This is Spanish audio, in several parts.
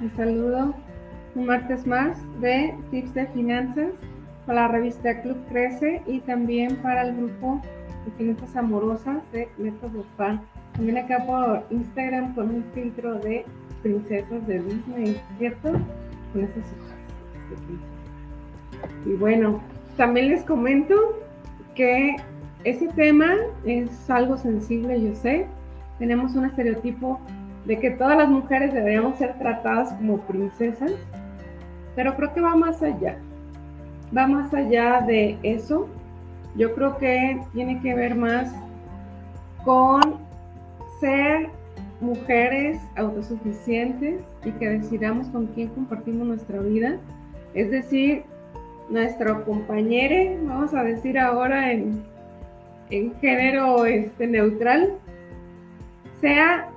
Les saludo un martes más de Tips de Finanzas para la revista Club Crece y también para el grupo de Finanzas Amorosas de Método FA. También acá por Instagram con un filtro de princesas de Disney, ¿cierto? Con esas hojas de Y bueno, también les comento que ese tema es algo sensible, yo sé. Tenemos un estereotipo de que todas las mujeres deberíamos ser tratadas como princesas, pero creo que va más allá. Va más allá de eso. Yo creo que tiene que ver más con ser mujeres autosuficientes y que decidamos con quién compartimos nuestra vida. Es decir, nuestro compañero, vamos a decir ahora en, en género este, neutral, sea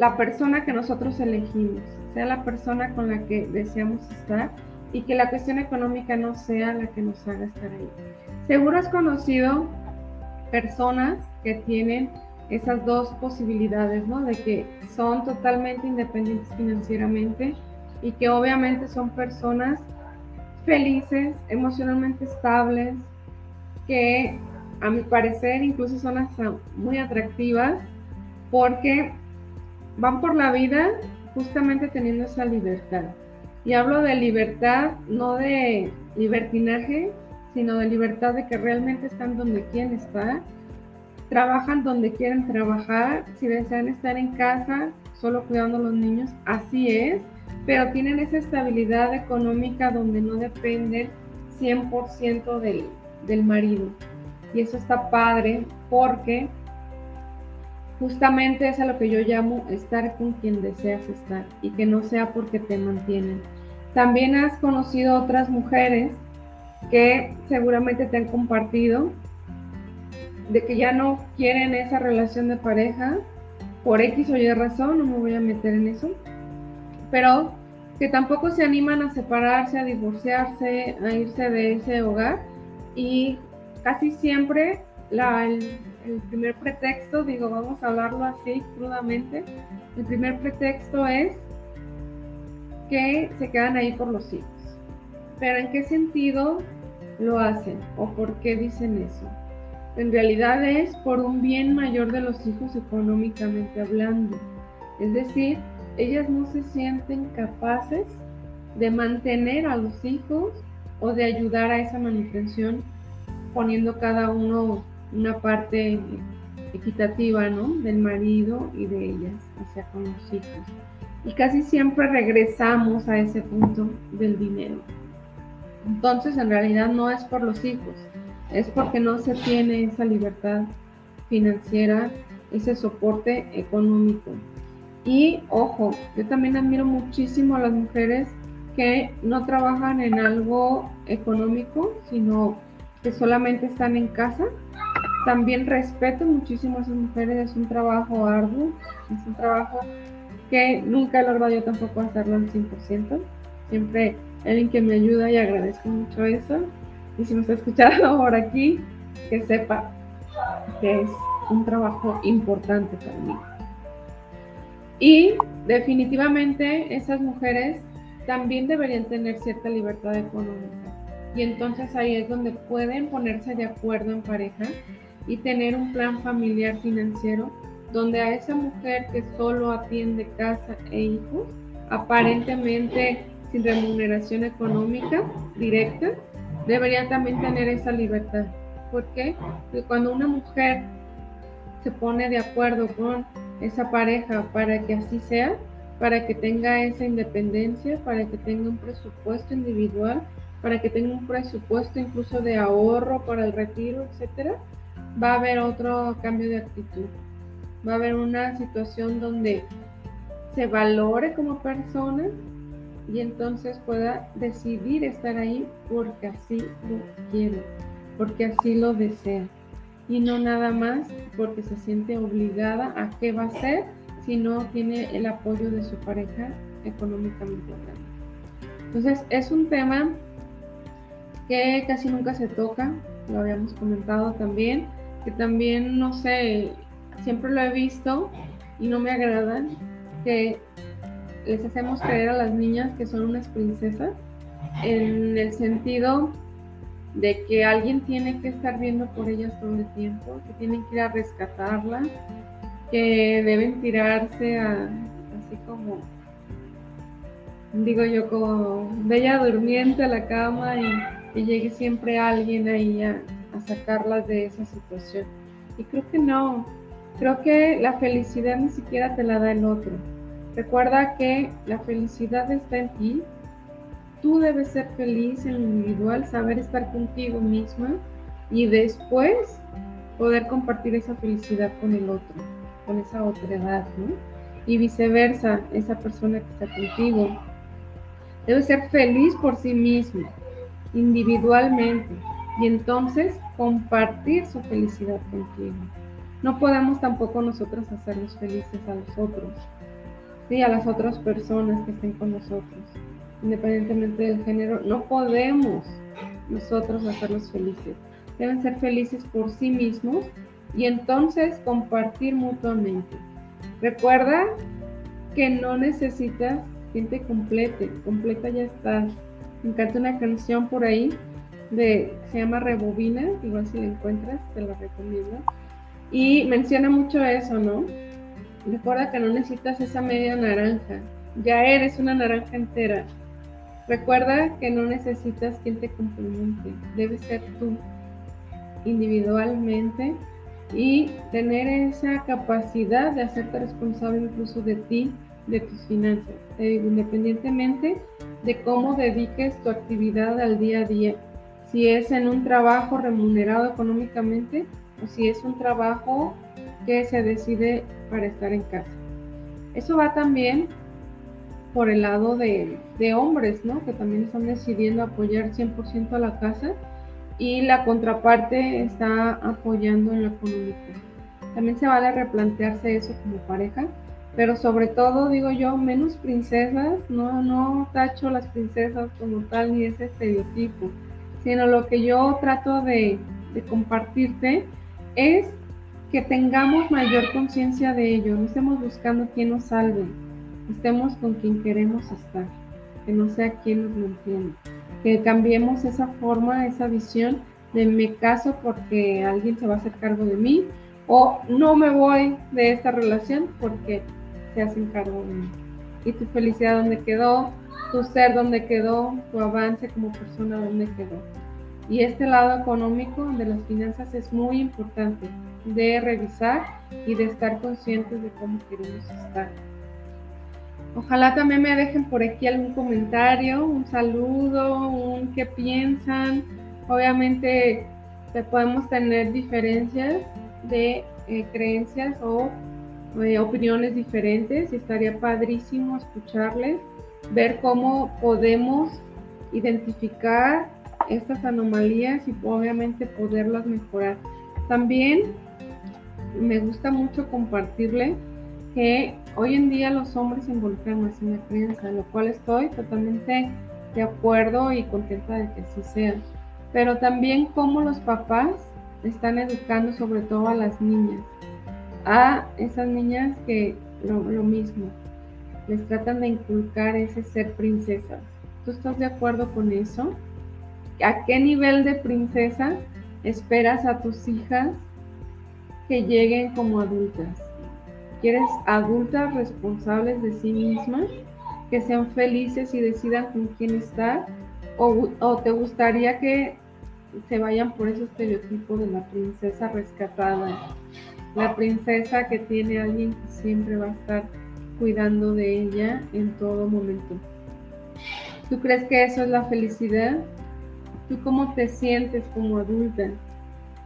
la persona que nosotros elegimos, sea la persona con la que deseamos estar y que la cuestión económica no sea la que nos haga estar ahí. Seguro has conocido personas que tienen esas dos posibilidades, ¿no? De que son totalmente independientes financieramente y que obviamente son personas felices, emocionalmente estables, que a mi parecer incluso son hasta muy atractivas porque van por la vida justamente teniendo esa libertad. Y hablo de libertad, no de libertinaje, sino de libertad de que realmente están donde quieren estar, trabajan donde quieren trabajar, si desean estar en casa solo cuidando a los niños, así es, pero tienen esa estabilidad económica donde no dependen 100% del, del marido. Y eso está padre porque justamente es a lo que yo llamo estar con quien deseas estar y que no sea porque te mantienen. También has conocido otras mujeres que seguramente te han compartido de que ya no quieren esa relación de pareja por X o Y razón, no me voy a meter en eso, pero que tampoco se animan a separarse, a divorciarse, a irse de ese hogar y casi siempre la, primer pretexto, digo, vamos a hablarlo así crudamente, el primer pretexto es que se quedan ahí por los hijos. Pero ¿en qué sentido lo hacen o por qué dicen eso? En realidad es por un bien mayor de los hijos económicamente hablando. Es decir, ellas no se sienten capaces de mantener a los hijos o de ayudar a esa manutención poniendo cada uno una parte equitativa, ¿no? Del marido y de ellas, hacia con los hijos. Y casi siempre regresamos a ese punto del dinero. Entonces, en realidad no es por los hijos, es porque no se tiene esa libertad financiera, ese soporte económico. Y ojo, yo también admiro muchísimo a las mujeres que no trabajan en algo económico, sino que solamente están en casa también respeto muchísimo a esas mujeres, es un trabajo arduo, es un trabajo que nunca he logrado yo tampoco hacerlo al 100%. Siempre alguien que me ayuda y agradezco mucho eso. Y si me está escuchando por aquí, que sepa que es un trabajo importante para mí. Y definitivamente esas mujeres también deberían tener cierta libertad económica. Y entonces ahí es donde pueden ponerse de acuerdo en pareja y tener un plan familiar financiero donde a esa mujer que solo atiende casa e hijos, aparentemente sin remuneración económica directa, debería también tener esa libertad. ¿Por qué? Porque cuando una mujer se pone de acuerdo con esa pareja para que así sea, para que tenga esa independencia, para que tenga un presupuesto individual, para que tenga un presupuesto incluso de ahorro para el retiro, etcétera, va a haber otro cambio de actitud. Va a haber una situación donde se valore como persona y entonces pueda decidir estar ahí porque así lo quiere, porque así lo desea y no nada más porque se siente obligada a qué va a hacer si no tiene el apoyo de su pareja económicamente hablando. Entonces es un tema que casi nunca se toca, lo habíamos comentado también, que también no sé, siempre lo he visto y no me agrada que les hacemos creer a las niñas que son unas princesas en el sentido de que alguien tiene que estar viendo por ellas todo el tiempo, que tienen que ir a rescatarla, que deben tirarse así como, digo yo, como bella durmiente a la cama y, que llegue siempre alguien ahí a, a sacarlas de esa situación. Y creo que no, creo que la felicidad ni siquiera te la da el otro. Recuerda que la felicidad está en ti. Tú debes ser feliz en lo individual, saber estar contigo misma y después poder compartir esa felicidad con el otro, con esa otra edad, ¿no? Y viceversa, esa persona que está contigo debe ser feliz por sí mismo, individualmente, y entonces compartir su felicidad contigo. No podemos tampoco nosotros hacerlos felices a los otros a las otras personas que estén con nosotros, independientemente del género, no podemos nosotros hacerlos felices. Deben ser felices por sí mismos y entonces compartir mutuamente. Recuerda que no necesitas quien te complete, completa ya estás. Me encanta una canción por ahí de se llama Rebobina, igual si la encuentras te la recomiendo. Y menciona mucho eso, ¿no? Recuerda que no necesitas esa media naranja. Ya eres una naranja entera. Recuerda que no necesitas quien te complemente. Debes ser tú individualmente y tener esa capacidad de hacerte responsable incluso de ti, de tus finanzas, independientemente de cómo dediques tu actividad al día a día. Si es en un trabajo remunerado económicamente o si es un trabajo que se decide para estar en casa. Eso va también por el lado de, hombres, ¿no? Que también están decidiendo apoyar 100% a la casa y la contraparte está apoyando en lo económico. También se vale replantearse eso como pareja, pero sobre todo digo yo, menos princesas, no, no tacho las princesas como tal ni ese estereotipo, sino lo que yo trato de, compartirte es que tengamos mayor conciencia de ello, no estemos buscando quien nos salve, estemos con quien queremos estar, que no sea quien nos mantiene, que cambiemos esa forma, esa visión de me caso porque alguien se va a hacer cargo de mí o no me voy de esta relación porque se hacen cargo de mí. Y tu felicidad dónde quedó, tu ser dónde quedó, tu avance como persona dónde quedó. Y este lado económico de las finanzas es muy importante de revisar y de estar conscientes de cómo queremos estar. Ojalá también me dejen por aquí algún comentario, un saludo, un qué piensan. Obviamente podemos tener diferencias de eh, creencias o eh, opiniones diferentes y estaría padrísimo escucharles, ver cómo podemos identificar estas anomalías y obviamente poderlas mejorar. También me gusta mucho compartirle que hoy en día los hombres se involucran más en la crianza, lo cual estoy totalmente de acuerdo y contenta de que así sea. Pero también cómo los papás están educando sobre todo a las niñas, a esas niñas que lo, lo mismo, les tratan de inculcar ese ser princesas. ¿Tú estás de acuerdo con eso? ¿A qué nivel de princesa esperas a tus hijas que lleguen como adultas. ¿Quieres adultas responsables de sí mismas, que sean felices y decidan con quién estar? ¿O, te gustaría que se vayan por ese estereotipo de la princesa rescatada? La princesa que tiene a alguien que siempre va a estar cuidando de ella en todo momento. ¿Tú crees que eso es la felicidad? ¿Tú cómo te sientes como adulta?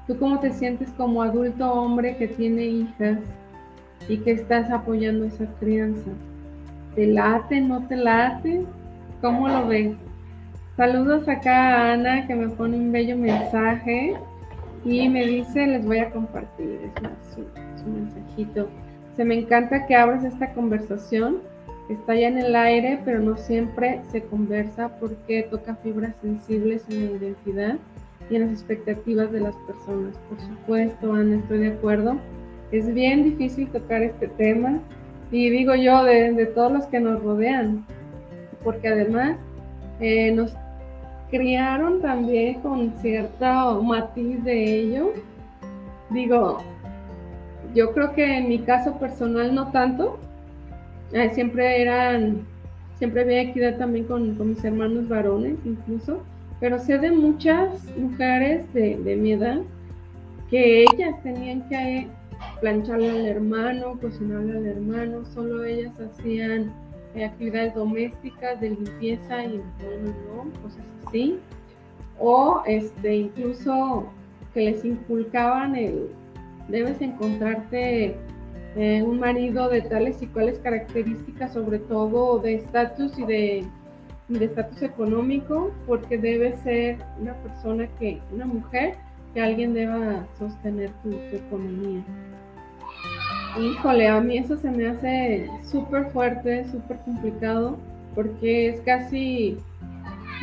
¿Tú cómo te sientes como adulto hombre que tiene hijas y que estás apoyando esa crianza? ¿Te late, no te late? ¿Cómo lo ves? Saludos acá a Ana que me pone un bello mensaje y me dice, les voy a compartir, es más, su, mensajito. Se me encanta que abras esta conversación, está ya en el aire, pero no siempre se conversa porque toca fibras sensibles en la identidad y en las expectativas de las personas. Por supuesto, Ana, estoy de acuerdo. Es bien difícil tocar este tema y digo yo de, todos los que nos rodean, porque además eh, nos criaron también con cierto matiz de ello. Digo, yo creo que en mi caso personal no tanto. Eh, siempre eran, siempre había equidad también con, mis hermanos varones incluso, pero sé de muchas mujeres de, mi edad que ellas tenían que plancharle al hermano, cocinarle al hermano, solo ellas hacían actividades domésticas de limpieza y no, cosas así. O este, incluso que les inculcaban el, debes encontrarte eh, un marido de tales y cuales características, sobre todo de estatus y de estatus económico, porque debe ser una persona que, una mujer, que alguien deba sostener tu economía. Híjole, a mí eso se me hace súper fuerte, súper complicado, porque es casi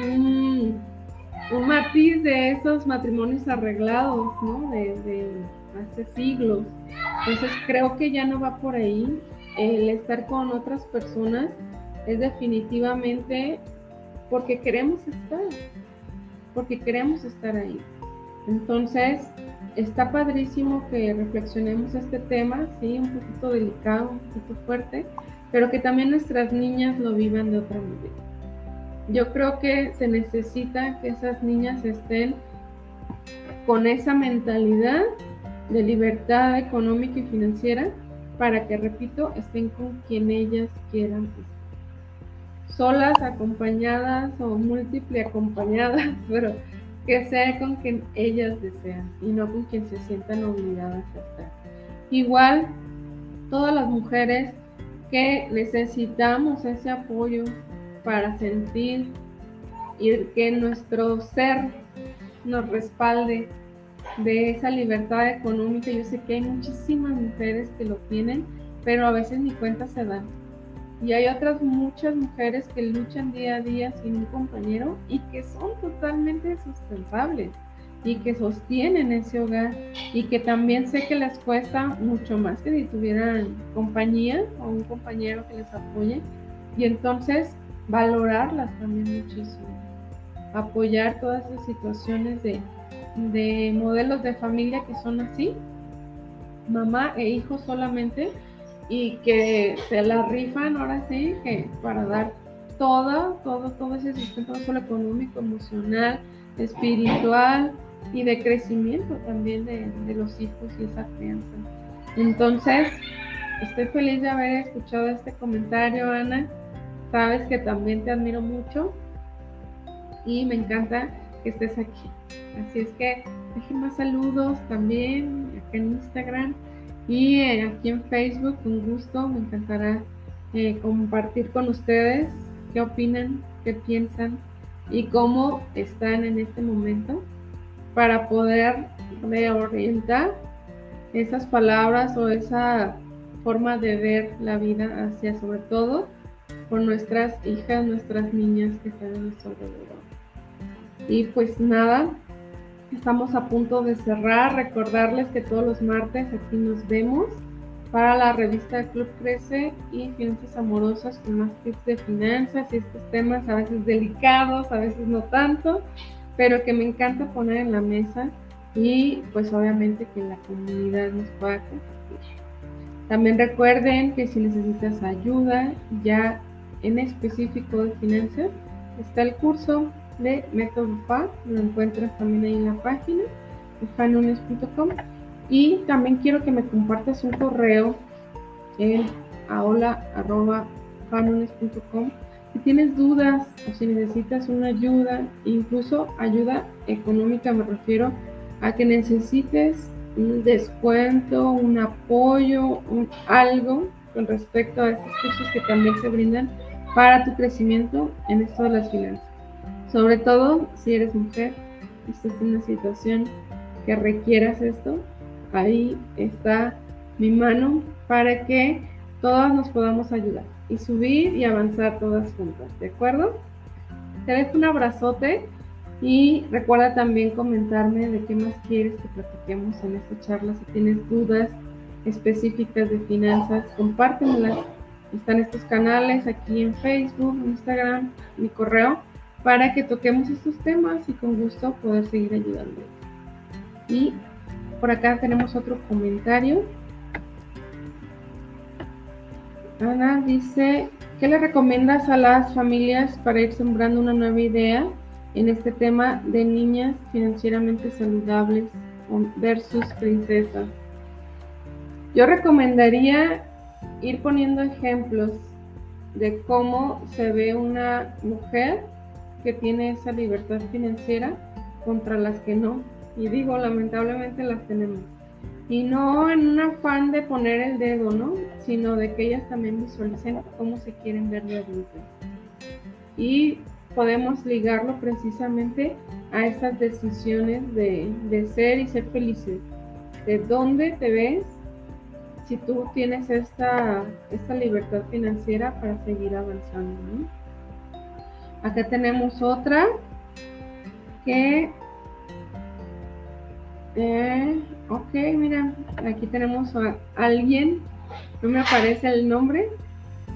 un, matiz de esos matrimonios arreglados, ¿no? De, hace siglos. Entonces creo que ya no va por ahí. El estar con otras personas es definitivamente porque queremos estar, porque queremos estar ahí. Entonces, está padrísimo que reflexionemos este tema, sí, un poquito delicado, un poquito fuerte, pero que también nuestras niñas lo vivan de otra manera. Yo creo que se necesita que esas niñas estén con esa mentalidad de libertad económica y financiera para que, repito, estén con quien ellas quieran Solas, acompañadas o múltiple acompañadas, pero que sea con quien ellas desean y no con quien se sientan obligadas a estar. Igual, todas las mujeres que necesitamos ese apoyo para sentir y que nuestro ser nos respalde de esa libertad económica. Yo sé que hay muchísimas mujeres que lo tienen, pero a veces ni cuenta se dan. Y hay otras muchas mujeres que luchan día a día sin un compañero y que son totalmente sustentables y que sostienen ese hogar y que también sé que les cuesta mucho más que si tuvieran compañía o un compañero que les apoye y entonces valorarlas también muchísimo apoyar todas esas situaciones de, de modelos de familia que son así mamá e hijo solamente y que se la rifan ahora sí, que para dar todo, todo, todo ese sustento, solo económico, emocional, espiritual y de crecimiento también de, de los hijos y esa crianza. Entonces, estoy feliz de haber escuchado este comentario, Ana. Sabes que también te admiro mucho y me encanta que estés aquí. Así es que dejen más saludos también acá en Instagram y eh, aquí en Facebook, un gusto, me encantará eh, compartir con ustedes qué opinan, qué piensan y cómo están en este momento para poder reorientar esas palabras o esa forma de ver la vida hacia sobre todo con nuestras hijas, nuestras niñas que están en nuestro alrededor. Y pues nada, Estamos a punto de cerrar. Recordarles que todos los martes aquí nos vemos para la revista Club Crece y Finanzas Amorosas con más tips de finanzas y estos temas a veces delicados, a veces no tanto, pero que me encanta poner en la mesa y pues obviamente que la comunidad nos pueda compartir. También recuerden que si necesitas ayuda ya en específico de finanzas, está el curso de Método FA, lo encuentras también ahí en la página, fanunes.com. Y también quiero que me compartas un correo en aola.fanunes.com si tienes dudas o si necesitas una ayuda, incluso ayuda económica, me refiero a que necesites un descuento, un apoyo, un, algo con respecto a estos cursos que también se brindan para tu crecimiento en esto de las finanzas. Sobre todo si eres mujer estás en una situación que requieras esto, ahí está mi mano para que todas nos podamos ayudar y subir y avanzar todas juntas, ¿de acuerdo? Te dejo un abrazote y recuerda también comentarme de qué más quieres que platiquemos en esta charla. Si tienes dudas específicas de finanzas, compártemelas. Están estos canales aquí en Facebook, Instagram, mi correo, para que toquemos estos temas y con gusto poder seguir ayudando. Y por acá tenemos otro comentario. Ana dice, ¿qué le recomiendas a las familias para ir sembrando una nueva idea en este tema de niñas financieramente saludables versus princesas? Yo recomendaría ir poniendo ejemplos de cómo se ve una mujer que tiene esa libertad financiera contra las que no. Y digo, lamentablemente las tenemos. Y no en un afán de poner el dedo, ¿no? Sino de que ellas también visualicen cómo se quieren ver de adultas. Y podemos ligarlo precisamente a estas decisiones de, de ser y ser felices. De dónde te ves si tú tienes esta, esta libertad financiera para seguir avanzando. ¿no? Acá tenemos otra que eh, ok, mira, aquí tenemos a alguien, no me aparece el nombre,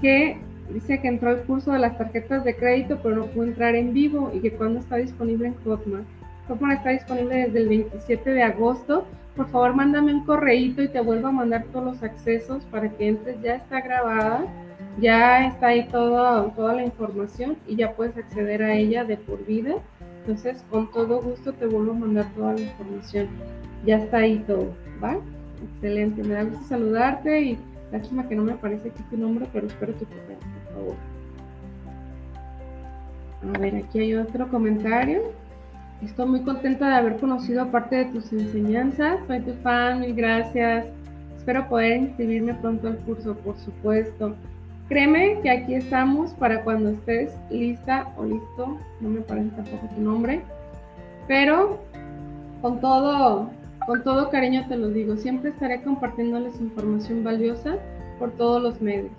que dice que entró al curso de las tarjetas de crédito, pero no pudo entrar en vivo y que cuando está disponible en Hotmart. Hotmart está disponible desde el 27 de agosto. Por favor, mándame un correíto y te vuelvo a mandar todos los accesos para que entres. Ya está grabada, ya está ahí todo, toda la información y ya puedes acceder a ella de por vida. Entonces, con todo gusto te vuelvo a mandar toda la información. Ya está ahí todo, ¿va? Excelente, me da gusto saludarte y lástima que no me aparece aquí tu nombre, pero espero tu correo, por favor. A ver, aquí hay otro comentario. Estoy muy contenta de haber conocido parte de tus enseñanzas. Soy tu fan, mil gracias. Espero poder inscribirme pronto al curso, por supuesto. Créeme que aquí estamos para cuando estés lista o listo. No me parece tampoco tu nombre. Pero con todo, con todo cariño te lo digo. Siempre estaré compartiéndoles información valiosa por todos los medios.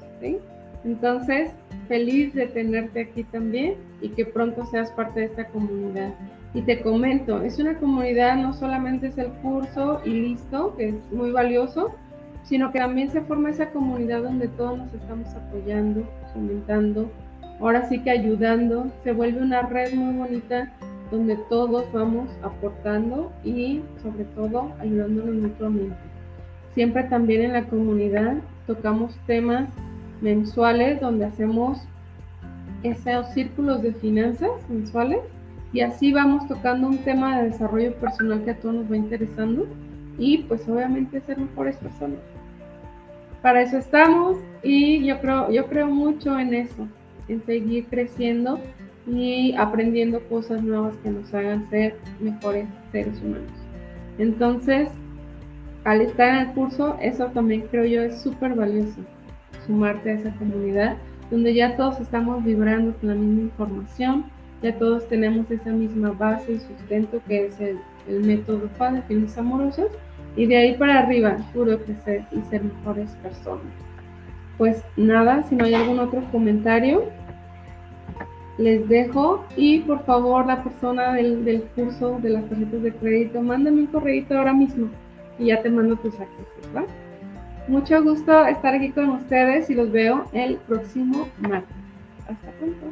Entonces, feliz de tenerte aquí también y que pronto seas parte de esta comunidad. Y te comento, es una comunidad, no solamente es el curso y listo, que es muy valioso, sino que también se forma esa comunidad donde todos nos estamos apoyando, comentando, ahora sí que ayudando, se vuelve una red muy bonita donde todos vamos aportando y sobre todo ayudándonos mutuamente. Siempre también en la comunidad tocamos temas mensuales donde hacemos esos círculos de finanzas mensuales y así vamos tocando un tema de desarrollo personal que a todos nos va interesando y pues obviamente ser mejores personas para eso estamos y yo creo, yo creo mucho en eso, en seguir creciendo y aprendiendo cosas nuevas que nos hagan ser mejores seres humanos. Entonces, al estar en el curso, eso también creo yo es súper valioso, sumarte a esa comunidad donde ya todos estamos vibrando con la misma información, ya todos tenemos esa misma base y sustento que es el, método FA de fines amorosas y de ahí para arriba, puro crecer y ser mejores personas. Pues nada, si no hay algún otro comentario, les dejo y por favor la persona del, curso de las tarjetas de crédito, mándame un correo ahora mismo y ya te mando tus accesos, ¿va? Mucho gusto estar aquí con ustedes y los veo el próximo martes. Hasta pronto.